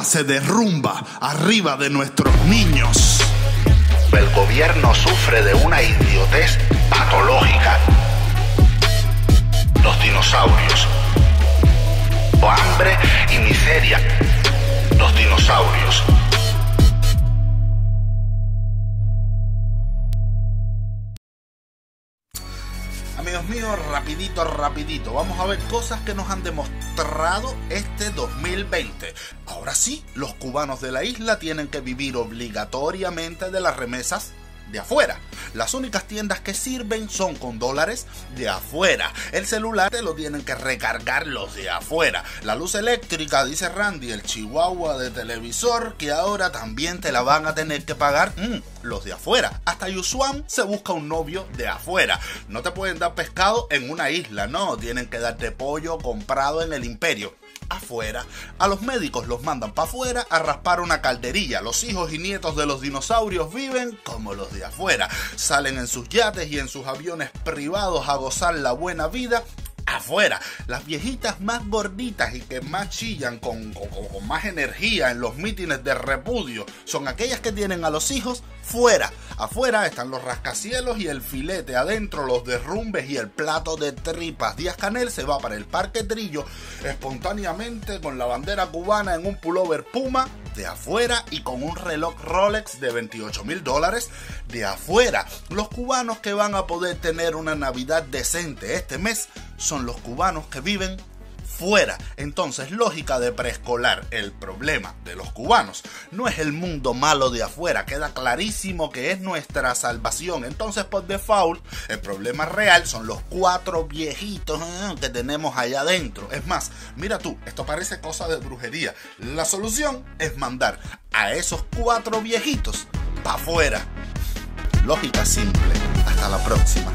se derrumba arriba de nuestros niños. El gobierno sufre de una idiotez patológica. Amigos míos, rapidito, rapidito. Vamos a ver cosas que nos han demostrado este 2020. Ahora sí, los cubanos de la isla tienen que vivir obligatoriamente de las remesas de afuera. Las únicas tiendas que sirven son con dólares de afuera. El celular te lo tienen que recargar los de afuera. La luz eléctrica, dice Randy, el chihuahua de televisor, que ahora también te la van a tener que pagar mm, los de afuera. Hasta Yusuan se busca un novio de afuera. No te pueden dar pescado en una isla, no. Tienen que darte pollo comprado en el imperio afuera. A los médicos los mandan para afuera a raspar una calderilla. Los hijos y nietos de los dinosaurios viven como los de afuera. Salen en sus yates y en sus aviones privados a gozar la buena vida afuera. Las viejitas más gorditas y que más chillan con, más energía en los mítines de repudio son aquellas que tienen a los hijos fuera. Afuera están los rascacielos y el filete, adentro los derrumbes y el plato de tripas. Díaz Canel se va para el Parque Trillo espontáneamente con la bandera cubana en un pullover Puma de afuera y con un reloj Rolex de 28 mil dólares de afuera. Los cubanos que van a poder tener una Navidad decente este mes son los cubanos que viven fuera. Entonces, lógica de preescolar. El problema de los cubanos no es el mundo malo de afuera. Queda clarísimo que es nuestra salvación. Entonces, por default, el problema real son los cuatro viejitos eh, que tenemos allá adentro. Es más, mira tú, esto parece cosa de brujería. La solución es mandar a esos cuatro viejitos para afuera. Lógica simple. Hasta la próxima.